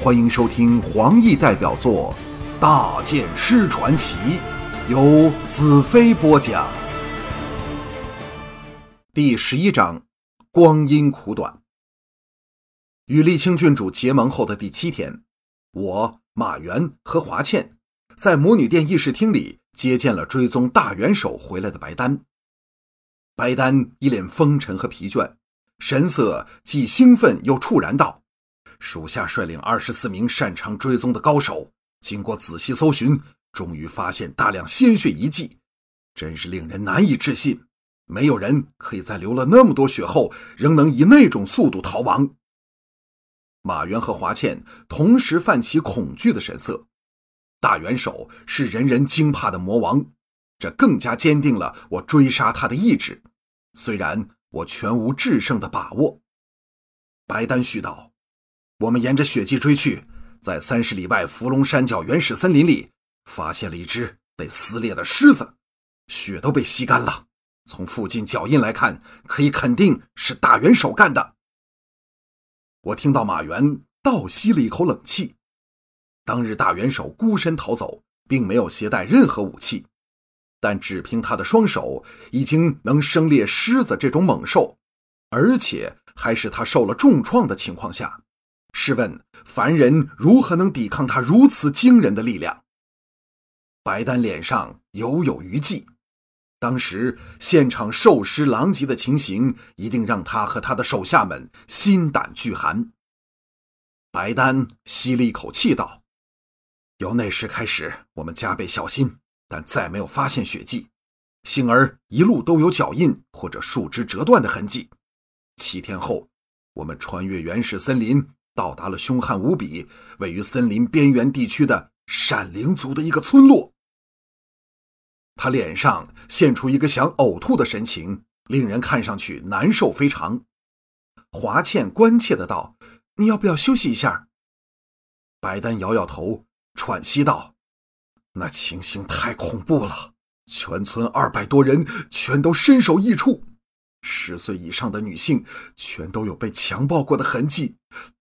欢迎收听黄奕代表作《大剑师传奇》，由子飞播讲。第十一章：光阴苦短。与沥青郡主结盟后的第七天，我马原和华倩在魔女殿议事厅里接见了追踪大元首回来的白丹。白丹一脸风尘和疲倦，神色既兴奋又触然道。属下率领二十四名擅长追踪的高手，经过仔细搜寻，终于发现大量鲜血遗迹，真是令人难以置信。没有人可以在流了那么多血后，仍能以那种速度逃亡。马原和华倩同时泛起恐惧的神色。大元首是人人惊怕的魔王，这更加坚定了我追杀他的意志。虽然我全无制胜的把握。白丹絮道。我们沿着血迹追去，在三十里外伏龙山脚原始森林里，发现了一只被撕裂的狮子，血都被吸干了。从附近脚印来看，可以肯定是大元首干的。我听到马原倒吸了一口冷气。当日大元首孤身逃走，并没有携带任何武器，但只凭他的双手，已经能生猎狮子这种猛兽，而且还是他受了重创的情况下。试问凡人如何能抵抗他如此惊人的力量？白丹脸上犹有余悸，当时现场兽尸狼藉的情形，一定让他和他的手下们心胆俱寒。白丹吸了一口气道：“由那时开始，我们加倍小心，但再没有发现血迹，幸而一路都有脚印或者树枝折断的痕迹。七天后，我们穿越原始森林。”到达了凶悍无比、位于森林边缘地区的闪灵族的一个村落。他脸上现出一个想呕吐的神情，令人看上去难受非常。华倩关切的道：“你要不要休息一下？”白丹摇摇头，喘息道：“那情形太恐怖了，全村二百多人全都身首异处。”十岁以上的女性全都有被强暴过的痕迹，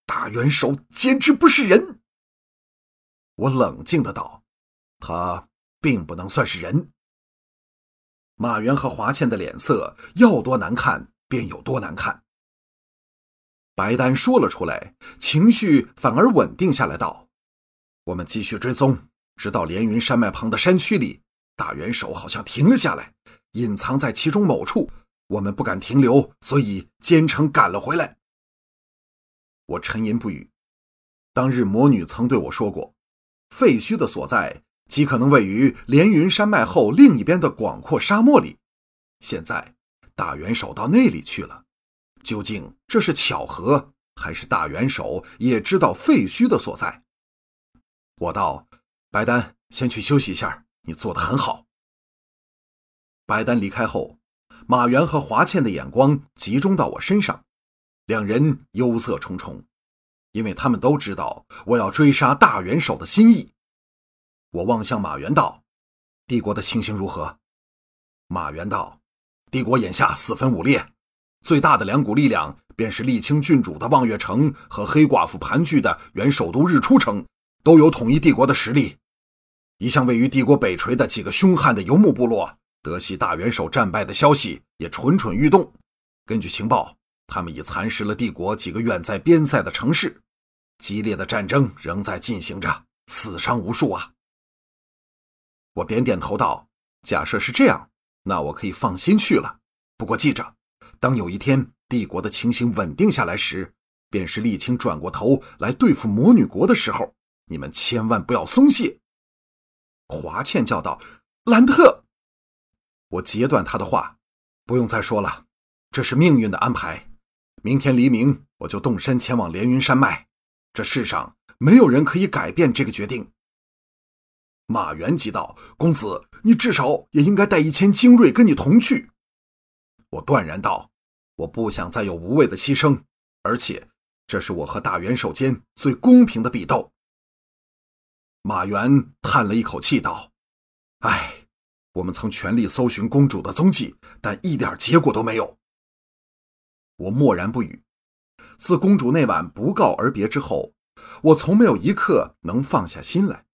大元首简直不是人。我冷静的道：“他并不能算是人。”马原和华倩的脸色要多难看便有多难看。白丹说了出来，情绪反而稳定下来，道：“我们继续追踪，直到连云山脉旁的山区里，大元首好像停了下来，隐藏在其中某处。”我们不敢停留，所以兼程赶了回来。我沉吟不语。当日魔女曾对我说过，废墟的所在极可能位于连云山脉后另一边的广阔沙漠里。现在大元首到那里去了，究竟这是巧合，还是大元首也知道废墟的所在？我道：“白丹，先去休息一下，你做的很好。”白丹离开后。马原和华倩的眼光集中到我身上，两人忧色重重，因为他们都知道我要追杀大元首的心意。我望向马原道：“帝国的情形如何？”马原道：“帝国眼下四分五裂，最大的两股力量便是沥青郡主的望月城和黑寡妇盘踞的原首都日出城，都有统一帝国的实力。一向位于帝国北陲的几个凶悍的游牧部落。”德西大元首战败的消息也蠢蠢欲动。根据情报，他们已蚕食了帝国几个远在边塞的城市。激烈的战争仍在进行着，死伤无数啊！我点点头道：“假设是这样，那我可以放心去了。不过记着，当有一天帝国的情形稳定下来时，便是沥青转过头来对付魔女国的时候，你们千万不要松懈。”华倩叫道：“兰特。”我截断他的话，不用再说了，这是命运的安排。明天黎明，我就动身前往连云山脉。这世上没有人可以改变这个决定。马元急道：“公子，你至少也应该带一千精锐跟你同去。”我断然道：“我不想再有无谓的牺牲，而且这是我和大元首间最公平的比斗。”马元叹了一口气道：“唉。”我们曾全力搜寻公主的踪迹，但一点结果都没有。我默然不语。自公主那晚不告而别之后，我从没有一刻能放下心来。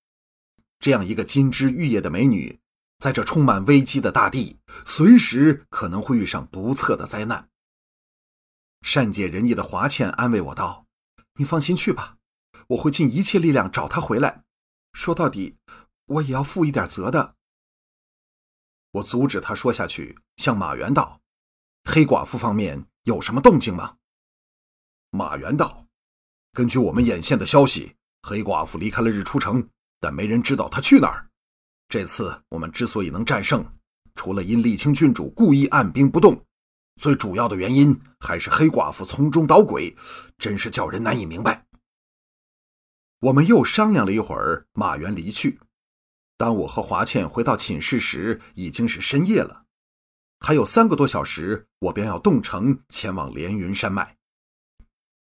这样一个金枝玉叶的美女，在这充满危机的大地，随时可能会遇上不测的灾难。善解人意的华倩安慰我道：“你放心去吧，我会尽一切力量找她回来。说到底，我也要负一点责的。”我阻止他说下去，向马原道：“黑寡妇方面有什么动静吗？”马原道：“根据我们眼线的消息，黑寡妇离开了日出城。”但没人知道她去哪儿。这次我们之所以能战胜，除了因沥青郡主故意按兵不动，最主要的原因还是黑寡妇从中捣鬼，真是叫人难以明白。我们又商量了一会儿，马原离去。当我和华倩回到寝室时，已经是深夜了，还有三个多小时，我便要动城前往连云山脉。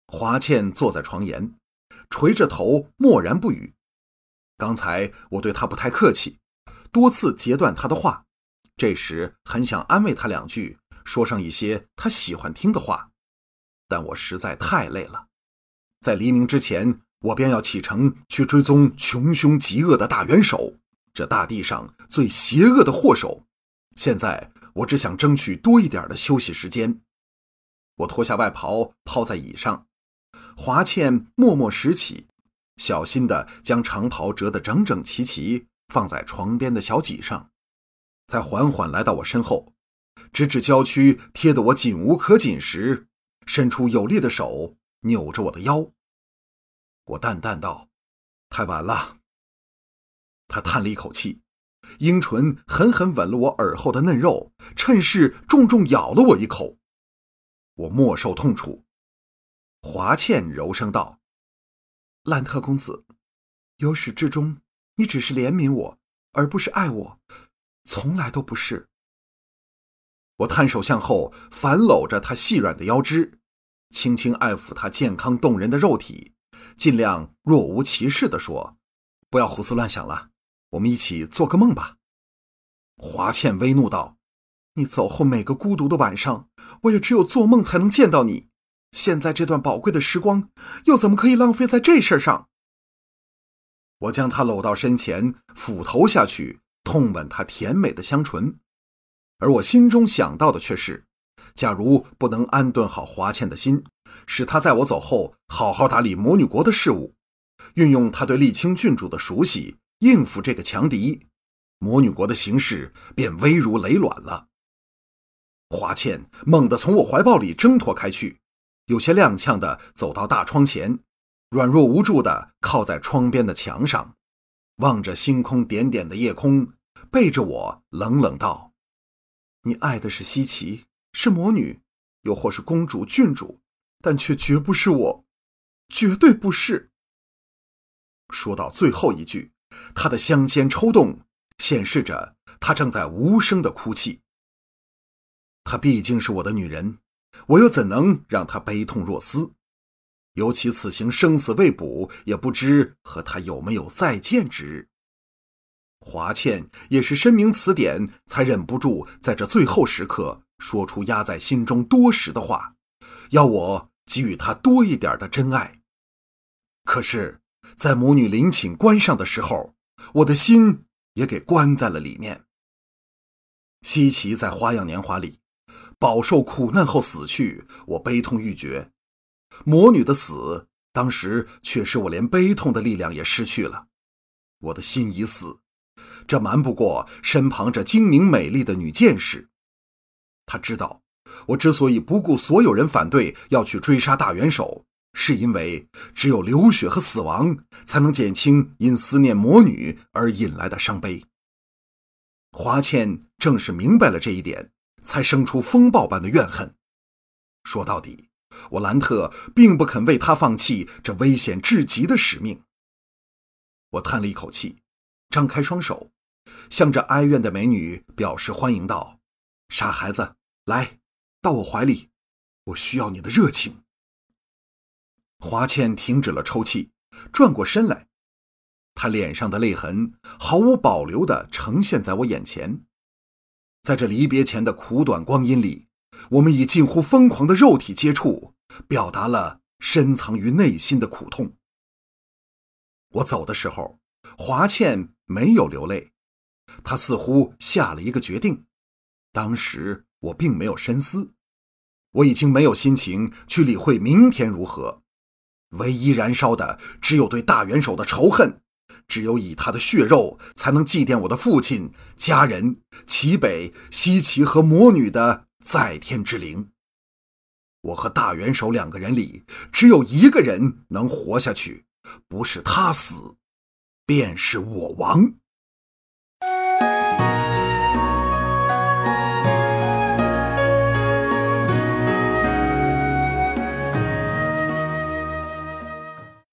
华倩坐在床沿，垂着头，默然不语。刚才我对她不太客气，多次截断她的话。这时很想安慰她两句，说上一些她喜欢听的话，但我实在太累了。在黎明之前，我便要启程去追踪穷凶极恶的大元首，这大地上最邪恶的祸首。现在我只想争取多一点的休息时间。我脱下外袍抛在椅上，华倩默默拾起。小心地将长袍折得整整齐齐，放在床边的小几上，再缓缓来到我身后，直至娇躯贴得我紧无可紧时，伸出有力的手扭着我的腰。我淡淡道：“太晚了。”他叹了一口气，樱唇狠狠吻了我耳后的嫩肉，趁势重重咬了我一口。我莫受痛楚。华倩柔声道。兰特公子，由始至终，你只是怜悯我，而不是爱我，从来都不是。我探手向后，反搂着他细软的腰肢，轻轻爱抚他健康动人的肉体，尽量若无其事地说：“不要胡思乱想了，我们一起做个梦吧。”华倩微怒道：“你走后每个孤独的晚上，我也只有做梦才能见到你。”现在这段宝贵的时光，又怎么可以浪费在这事儿上？我将她搂到身前，俯头下去，痛吻她甜美的香唇，而我心中想到的却是：假如不能安顿好华倩的心，使她在我走后好好打理魔女国的事务，运用她对沥青郡主的熟悉应付这个强敌，魔女国的形势便危如累卵了。华倩猛地从我怀抱里挣脱开去。有些踉跄地走到大窗前，软弱无助地靠在窗边的墙上，望着星空点点的夜空，背着我冷冷道：“你爱的是西岐，是魔女，又或是公主、郡主，但却绝不是我，绝对不是。”说到最后一句，他的香肩抽动，显示着他正在无声的哭泣。她毕竟是我的女人。我又怎能让她悲痛若斯？尤其此行生死未卜，也不知和他有没有再见之日。华倩也是深明此点，才忍不住在这最后时刻说出压在心中多时的话，要我给予她多一点的真爱。可是，在母女临寝关上的时候，我的心也给关在了里面。西岐在《花样年华》里。饱受苦难后死去，我悲痛欲绝。魔女的死，当时却使我连悲痛的力量也失去了。我的心已死，这瞒不过身旁这精明美丽的女剑士。她知道，我之所以不顾所有人反对要去追杀大元首，是因为只有流血和死亡，才能减轻因思念魔女而引来的伤悲。华倩正是明白了这一点。才生出风暴般的怨恨。说到底，我兰特并不肯为他放弃这危险至极的使命。我叹了一口气，张开双手，向着哀怨的美女表示欢迎道：“傻孩子，来到我怀里，我需要你的热情。”华倩停止了抽泣，转过身来，她脸上的泪痕毫无保留地呈现在我眼前。在这离别前的苦短光阴里，我们以近乎疯狂的肉体接触，表达了深藏于内心的苦痛。我走的时候，华倩没有流泪，她似乎下了一个决定。当时我并没有深思，我已经没有心情去理会明天如何。唯一燃烧的只有对大元首的仇恨，只有以他的血肉才能祭奠我的父亲、家人、齐北、西岐和魔女的在天之灵。我和大元首两个人里，只有一个人能活下去，不是他死，便是我亡。